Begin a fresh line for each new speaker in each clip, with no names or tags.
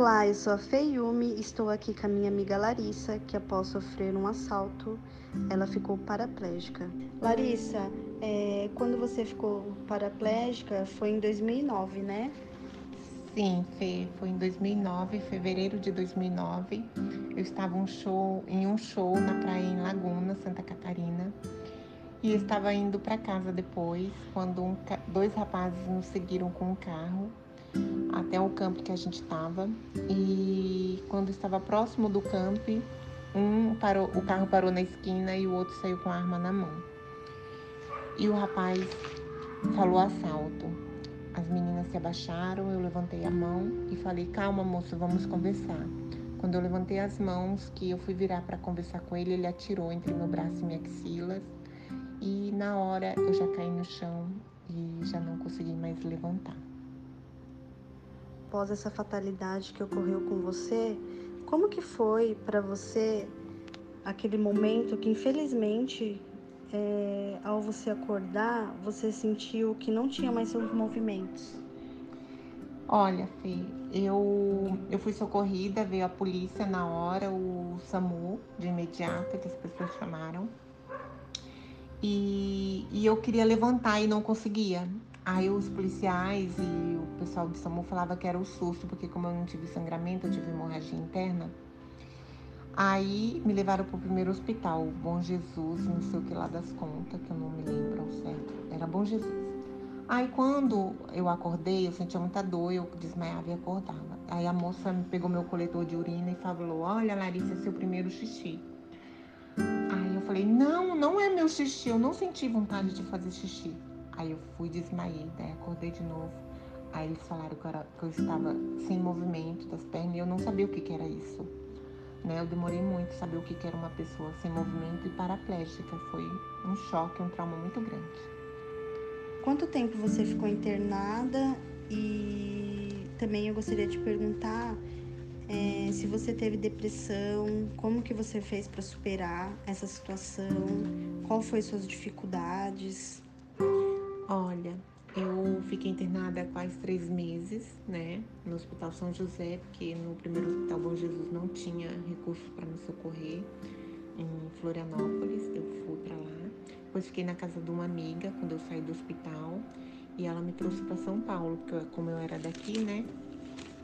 Olá, eu sou a Feiumi, estou aqui com a minha amiga Larissa, que após sofrer um assalto, ela ficou paraplégica. Larissa, é, quando você ficou paraplégica foi em 2009, né?
Sim, Fê, foi em 2009, fevereiro de 2009. Eu estava um show, em um show na praia em Laguna, Santa Catarina. E estava indo para casa depois, quando um, dois rapazes nos seguiram com um carro até o campo que a gente estava. E quando estava próximo do campo, um parou, o carro parou na esquina e o outro saiu com a arma na mão. E o rapaz falou assalto. As meninas se abaixaram, eu levantei a mão e falei: "Calma, moço, vamos conversar". Quando eu levantei as mãos, que eu fui virar para conversar com ele, ele atirou entre meu braço e minha axilas. E na hora eu já caí no chão e já não consegui mais levantar
após essa fatalidade que ocorreu com você, como que foi para você aquele momento que infelizmente é, ao você acordar você sentiu que não tinha mais seus movimentos?
Olha, Fê, eu, eu fui socorrida, veio a polícia na hora, o SAMU de imediato, que as pessoas chamaram. E, e eu queria levantar e não conseguia. Aí os policiais e o pessoal de SAMU falava que era o susto, porque como eu não tive sangramento, eu tive hemorragia interna. Aí me levaram para o primeiro hospital, Bom Jesus, não sei o que lá das contas, que eu não me lembro ao certo. Era Bom Jesus. Aí quando eu acordei, eu sentia muita dor, eu desmaiava e acordava. Aí a moça me pegou meu coletor de urina e falou: Olha, Larissa, é seu primeiro xixi. Aí eu falei: Não, não é meu xixi, eu não senti vontade de fazer xixi. Aí eu fui, desmaiei, daí acordei de novo. Aí eles falaram que era, que eu estava sem movimento das pernas e eu não sabia o que, que era isso. Né? Eu demorei muito saber o que, que era uma pessoa sem movimento e paraplégica. Foi um choque, um trauma muito grande.
Quanto tempo você ficou internada? E também eu gostaria de perguntar é, se você teve depressão, como que você fez para superar essa situação, qual foi suas dificuldades?
Olha, eu fiquei internada há quase três meses, né, no Hospital São José, porque no primeiro Hospital Bom Jesus não tinha recursos para me socorrer em Florianópolis, eu fui para lá. Depois fiquei na casa de uma amiga quando eu saí do hospital e ela me trouxe para São Paulo, porque como eu era daqui, né?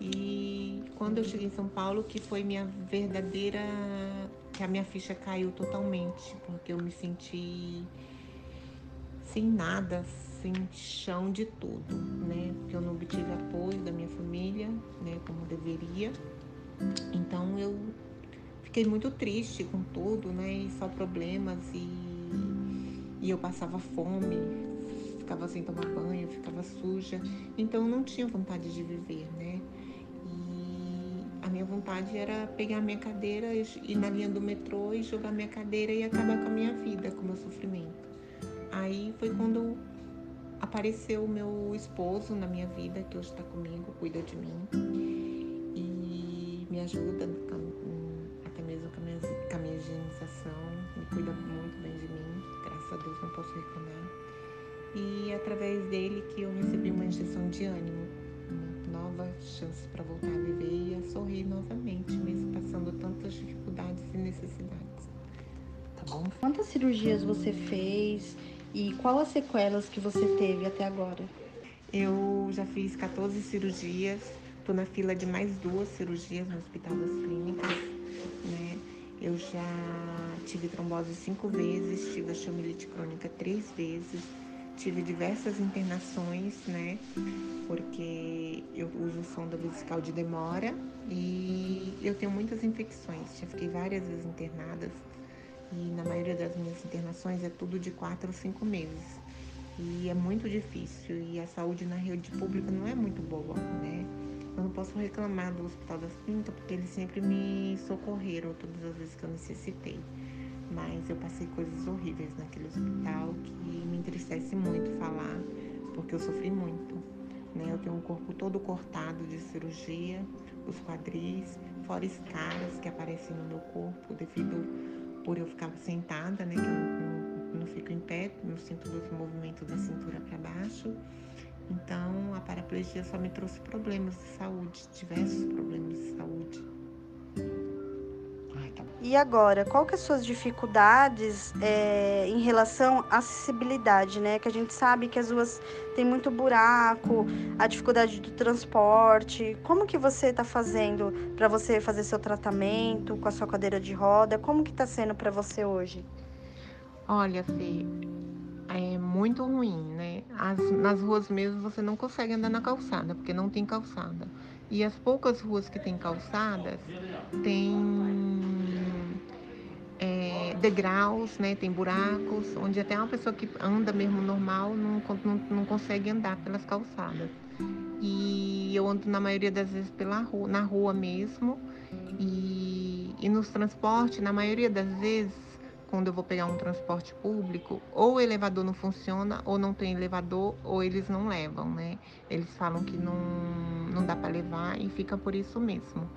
E quando eu cheguei em São Paulo, que foi minha verdadeira, que a minha ficha caiu totalmente, porque eu me senti sem nada, sem chão de tudo, né? Porque eu não obtive apoio da minha família, né? Como deveria. Então eu fiquei muito triste com tudo, né? E só problemas e, e eu passava fome, ficava sem tomar banho, ficava suja. Então eu não tinha vontade de viver, né? E a minha vontade era pegar minha cadeira, ir na linha do metrô e jogar minha cadeira e acabar com a minha vida, com o meu sofrimento. Aí foi quando apareceu o meu esposo na minha vida, que hoje está comigo, cuida de mim e me ajuda até mesmo com a, minha, com a minha higienização, me cuida muito bem de mim, graças a Deus não posso reclamar. E através dele que eu recebi uma injeção de ânimo, uma nova chance para voltar a viver e a sorrir novamente, mesmo passando tantas dificuldades e necessidades.
Tá bom? Quantas cirurgias você fez? E qual as sequelas que você teve até agora?
Eu já fiz 14 cirurgias, estou na fila de mais duas cirurgias no Hospital das Clínicas, né? Eu já tive trombose cinco vezes, tive osteomielite crônica três vezes, tive diversas internações, né? Porque eu uso sonda vesical de demora e eu tenho muitas infecções. Já fiquei várias vezes internadas e na maioria das minhas internações é tudo de quatro ou cinco meses. E é muito difícil e a saúde na rede pública não é muito boa, né? Eu não posso reclamar do Hospital das Clínicas porque eles sempre me socorreram todas as vezes que eu necessitei. Mas eu passei coisas horríveis naquele hospital que me entristece muito falar, porque eu sofri muito. Né? Eu tenho um corpo todo cortado de cirurgia, os quadris, fora escaras que aparecem no meu corpo devido por eu ficar sentada, né, que eu não, não fico em pé, não sinto os movimentos da cintura para baixo. Então, a paraplegia só me trouxe problemas de saúde, diversos
E agora, qual que são as suas dificuldades é, em relação à acessibilidade, né? Que a gente sabe que as ruas têm muito buraco, a dificuldade do transporte. Como que você está fazendo para você fazer seu tratamento com a sua cadeira de roda? Como que está sendo para você hoje?
Olha, Fê, é muito ruim, né? As, nas ruas mesmo você não consegue andar na calçada, porque não tem calçada. E as poucas ruas que tem calçadas tem degraus, né? Tem buracos, onde até uma pessoa que anda mesmo normal não, não, não consegue andar pelas calçadas. E eu ando na maioria das vezes pela rua, na rua mesmo. E, e nos transportes, na maioria das vezes, quando eu vou pegar um transporte público, ou o elevador não funciona, ou não tem elevador, ou eles não levam, né? Eles falam que não, não dá para levar e fica por isso mesmo,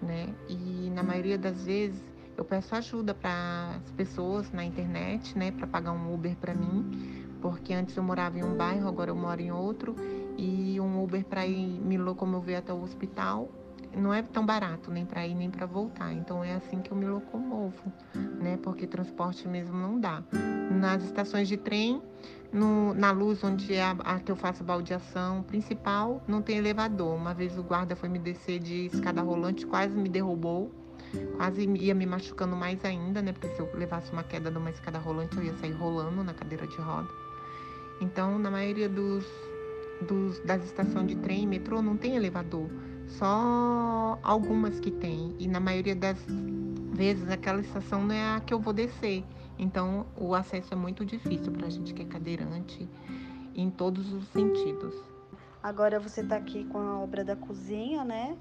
né? E na maioria das vezes eu peço ajuda para as pessoas na internet, né, para pagar um Uber para mim, porque antes eu morava em um bairro, agora eu moro em outro, e um Uber para ir me locomover até o hospital não é tão barato nem para ir nem para voltar. Então é assim que eu me locomovo, né? Porque transporte mesmo não dá. Nas estações de trem, no, na luz onde é a, a, que eu faço baldeação principal, não tem elevador. Uma vez o guarda foi me descer de escada rolante, quase me derrubou. Quase ia me machucando mais ainda, né? Porque se eu levasse uma queda de uma escada rolante, eu ia sair rolando na cadeira de roda. Então, na maioria dos, dos das estações de trem e metrô, não tem elevador. Só algumas que tem. E na maioria das vezes aquela estação não é a que eu vou descer. Então o acesso é muito difícil para a gente que é cadeirante em todos os sentidos.
Agora você está aqui com a obra da cozinha, né?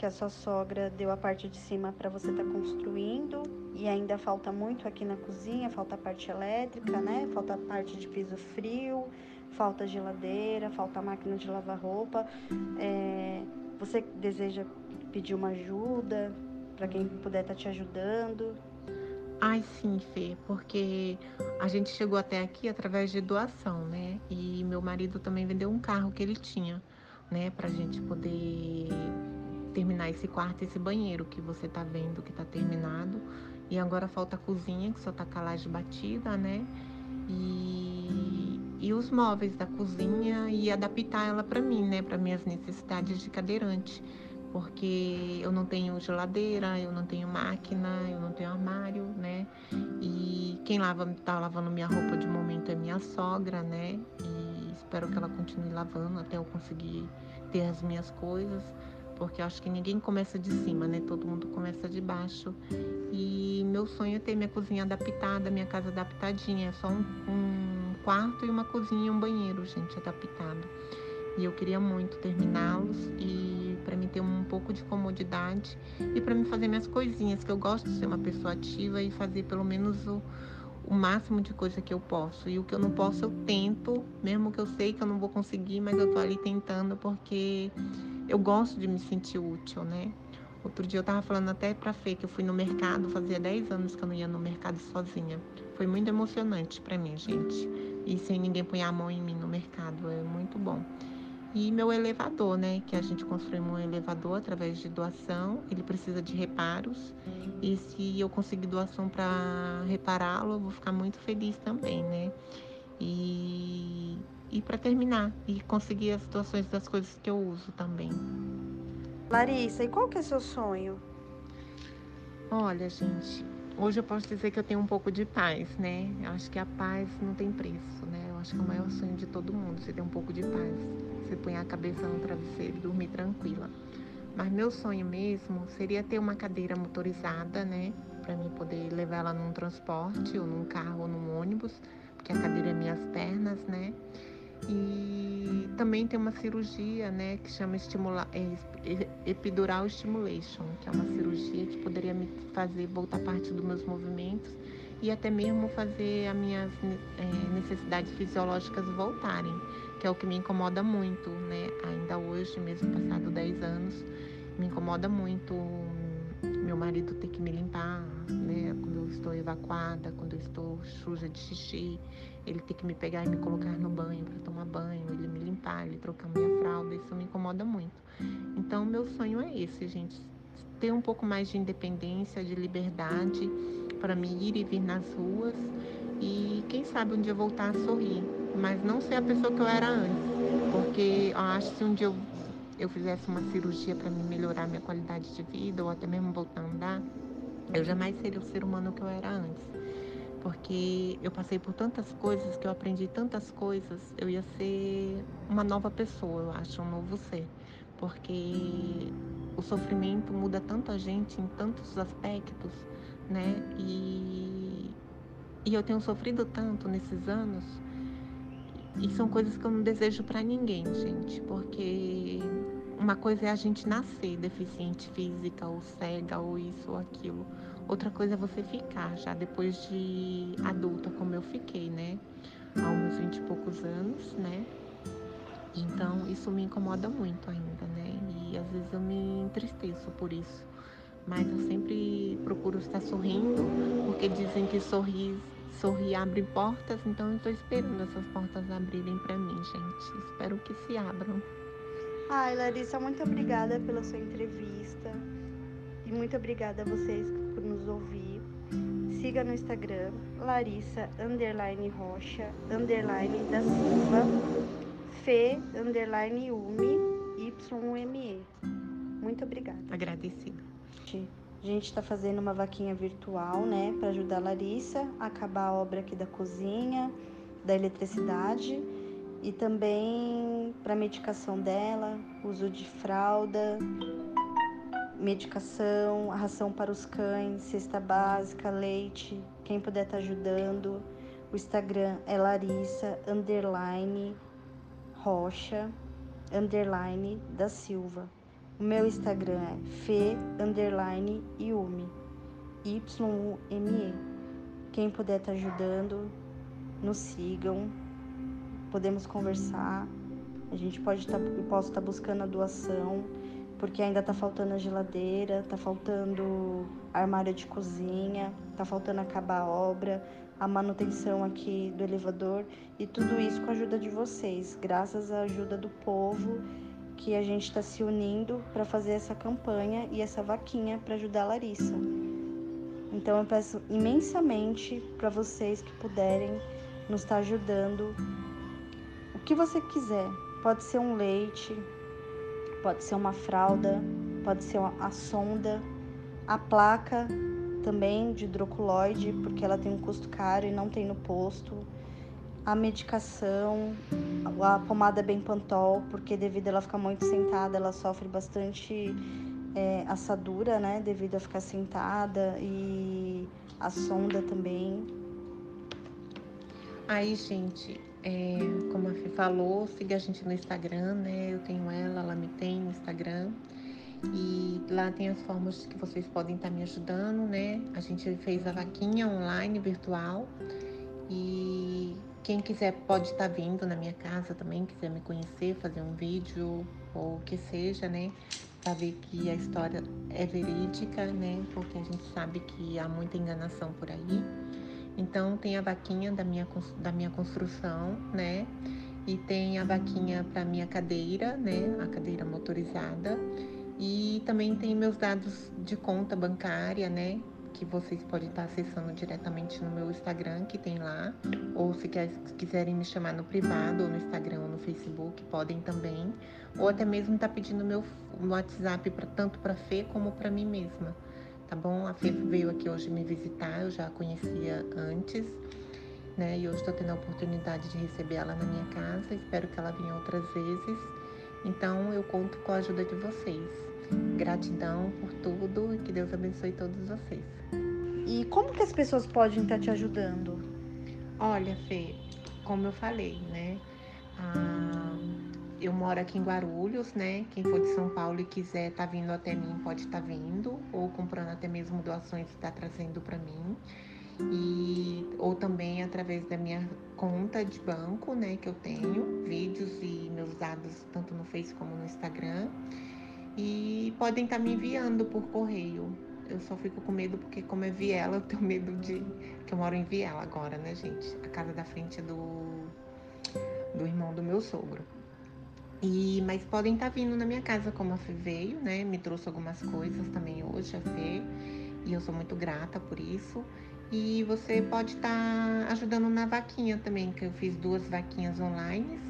Que a sua sogra deu a parte de cima para você estar tá construindo e ainda falta muito aqui na cozinha, falta a parte elétrica, né? Falta a parte de piso frio, falta geladeira, falta a máquina de lavar roupa. É... Você deseja pedir uma ajuda para quem puder estar tá te ajudando?
Ai, sim, Fê, porque a gente chegou até aqui através de doação, né? E meu marido também vendeu um carro que ele tinha, né, pra gente poder terminar esse quarto, esse banheiro que você tá vendo que tá terminado. E agora falta a cozinha, que só tá laje batida, né? E, e os móveis da cozinha e adaptar ela para mim, né, para minhas necessidades de cadeirante porque eu não tenho geladeira, eu não tenho máquina, eu não tenho armário, né? E quem lava, tá lavando minha roupa de momento é minha sogra, né? E espero que ela continue lavando até eu conseguir ter as minhas coisas, porque acho que ninguém começa de cima, né? Todo mundo começa de baixo. E meu sonho é ter minha cozinha adaptada, minha casa adaptadinha, é só um, um quarto e uma cozinha e um banheiro, gente, adaptado. E eu queria muito terminá-los e para mim ter um pouco de comodidade e para mim fazer minhas coisinhas, que eu gosto de ser uma pessoa ativa e fazer pelo menos o, o máximo de coisa que eu posso. E o que eu não posso, eu tento, mesmo que eu sei que eu não vou conseguir, mas eu tô ali tentando porque eu gosto de me sentir útil, né? Outro dia eu tava falando até pra Fê que eu fui no mercado, fazia 10 anos que eu não ia no mercado sozinha. Foi muito emocionante para mim, gente. E sem ninguém pôr a mão em mim no mercado, é muito bom. E meu elevador, né? Que a gente construiu um elevador através de doação. Ele precisa de reparos. E se eu conseguir doação para repará-lo, eu vou ficar muito feliz também, né? E, e para terminar, e conseguir as doações das coisas que eu uso também.
Larissa, e qual que é seu sonho?
Olha, gente, hoje eu posso dizer que eu tenho um pouco de paz, né? Eu acho que a paz não tem preço, né? Eu acho que é o maior sonho de todo mundo, você ter um pouco de paz você põe a cabeça no travesseiro e dormir tranquila. Mas meu sonho mesmo seria ter uma cadeira motorizada, né? Para mim poder levar ela num transporte, ou num carro, ou num ônibus, porque a cadeira é minhas pernas, né? E também tem uma cirurgia, né, que chama estimula, é, epidural stimulation, que é uma cirurgia que poderia me fazer voltar parte dos meus movimentos e até mesmo fazer as minhas é, necessidades fisiológicas voltarem que é o que me incomoda muito, né? Ainda hoje, mesmo passado 10 anos, me incomoda muito meu marido ter que me limpar, né? Quando eu estou evacuada, quando eu estou suja de xixi, ele ter que me pegar e me colocar no banho para tomar banho, ele me limpar, ele trocar minha fralda, isso me incomoda muito. Então, meu sonho é esse, gente, ter um pouco mais de independência, de liberdade para me ir e vir nas ruas e quem sabe um dia voltar a sorrir, mas não ser a pessoa que eu era antes, porque eu acho que se um dia eu, eu fizesse uma cirurgia para me melhorar minha qualidade de vida ou até mesmo voltar a andar, eu jamais seria o ser humano que eu era antes. Porque eu passei por tantas coisas, que eu aprendi tantas coisas, eu ia ser uma nova pessoa, eu acho, um novo ser. Porque o sofrimento muda tanto a gente em tantos aspectos, né? E, e eu tenho sofrido tanto nesses anos. E são coisas que eu não desejo para ninguém, gente, porque uma coisa é a gente nascer deficiente física ou cega ou isso ou aquilo. Outra coisa é você ficar já depois de adulta, como eu fiquei, né? Há uns 20 e poucos anos, né? Então isso me incomoda muito ainda, né? E às vezes eu me entristeço por isso mas eu sempre procuro estar sorrindo, porque dizem que sorrir, sorrir abre portas, então eu estou esperando essas portas abrirem para mim, gente. Espero que se abram.
Ai, Larissa, muito obrigada pela sua entrevista e muito obrigada a vocês por nos ouvir. Siga no Instagram Larissa underline Rocha underline da Silva Fê underline Umi YME. Muito obrigada.
Agradecida.
A gente está fazendo uma vaquinha virtual, né, para ajudar a Larissa a acabar a obra aqui da cozinha, da eletricidade e também para medicação dela, uso de fralda, medicação, ração para os cães, cesta básica, leite, quem puder estar tá ajudando. O Instagram é Larissa underline Rocha underline da Silva. O meu Instagram é fe underline Yumi, Y-U-M-E. Quem puder estar tá ajudando, nos sigam, podemos conversar. A gente pode estar, tá, eu posso estar tá buscando a doação, porque ainda está faltando a geladeira, está faltando armário de cozinha, está faltando acabar a obra, a manutenção aqui do elevador e tudo isso com a ajuda de vocês, graças à ajuda do povo que a gente está se unindo para fazer essa campanha e essa vaquinha para ajudar a Larissa. Então eu peço imensamente para vocês que puderem nos estar tá ajudando. O que você quiser, pode ser um leite, pode ser uma fralda, pode ser a sonda, a placa também de hidroculoide, porque ela tem um custo caro e não tem no posto a medicação, a pomada Benpantol, porque devido a ela ficar muito sentada, ela sofre bastante é, assadura, né? Devido a ficar sentada e a sonda também.
Aí, gente, é, como a Fê falou, siga a gente no Instagram, né? Eu tenho ela, ela me tem no Instagram. E lá tem as formas que vocês podem estar me ajudando, né? A gente fez a vaquinha online, virtual. E quem quiser pode estar tá vindo na minha casa também, quiser me conhecer, fazer um vídeo ou o que seja, né? Para ver que a história é verídica, né? Porque a gente sabe que há muita enganação por aí. Então tem a vaquinha da minha, da minha construção, né? E tem a vaquinha para minha cadeira, né? A cadeira motorizada. E também tem meus dados de conta bancária, né? que vocês podem estar acessando diretamente no meu Instagram, que tem lá, ou se quiserem me chamar no privado, ou no Instagram, ou no Facebook, podem também, ou até mesmo estar tá pedindo meu WhatsApp pra, tanto para Fê como para mim mesma, tá bom? A Fê veio aqui hoje me visitar, eu já a conhecia antes, né? E hoje estou tendo a oportunidade de receber ela na minha casa, espero que ela venha outras vezes. Então eu conto com a ajuda de vocês. Gratidão por tudo e que Deus abençoe todos vocês.
E como que as pessoas podem estar te ajudando?
Olha, Fê, como eu falei, né? Eu moro aqui em Guarulhos, né? Quem for de São Paulo e quiser tá vindo até mim, pode estar tá vindo, ou comprando até mesmo doações que está trazendo para mim. E, ou também através da minha conta de banco, né, que eu tenho, vídeos e meus dados tanto no Face como no Instagram. E podem estar tá me enviando por correio. Eu só fico com medo porque, como é Viela, eu tenho medo de. que eu moro em Viela agora, né, gente? A casa da frente é do, do irmão do meu sogro. E, mas podem estar tá vindo na minha casa como a Fê veio, né? Me trouxe algumas coisas também hoje, a Fê. E eu sou muito grata por isso. E você pode estar tá ajudando na vaquinha também, que eu fiz duas vaquinhas online,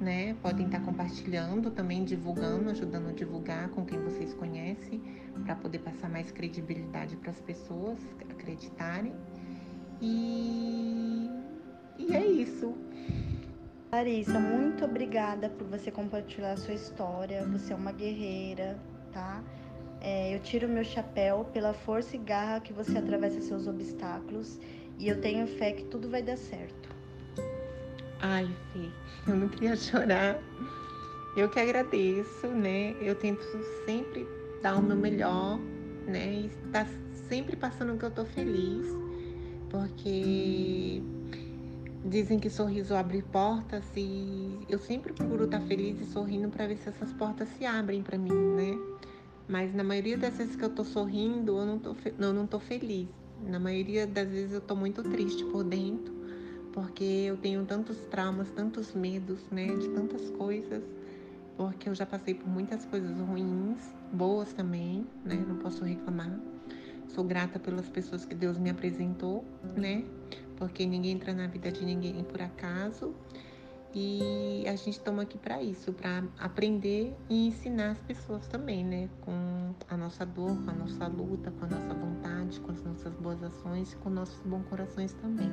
né? Podem estar tá compartilhando também, divulgando, ajudando a divulgar com quem vocês conhecem, para poder passar mais credibilidade para as pessoas acreditarem. E, e é isso.
Larissa, muito obrigada por você compartilhar a sua história. Você é uma guerreira, tá? É, eu tiro meu chapéu pela força e garra que você atravessa seus obstáculos e eu tenho fé que tudo vai dar certo.
Ai, Fê, eu não queria chorar. Eu que agradeço, né? Eu tento sempre dar o meu melhor, né? E estar tá sempre passando que eu tô feliz, porque Dizem que sorriso abre portas e eu sempre procuro estar feliz e sorrindo para ver se essas portas se abrem para mim, né? Mas na maioria das vezes que eu tô sorrindo, eu não tô, eu não tô feliz. Na maioria das vezes eu tô muito triste por dentro, porque eu tenho tantos traumas, tantos medos, né, de tantas coisas, porque eu já passei por muitas coisas ruins, boas também, né? Não posso reclamar. Sou grata pelas pessoas que Deus me apresentou, né? Porque ninguém entra na vida de ninguém por acaso. E a gente toma aqui para isso, para aprender e ensinar as pessoas também, né? Com a nossa dor, com a nossa luta, com a nossa vontade, com as nossas boas ações e com nossos bons corações também.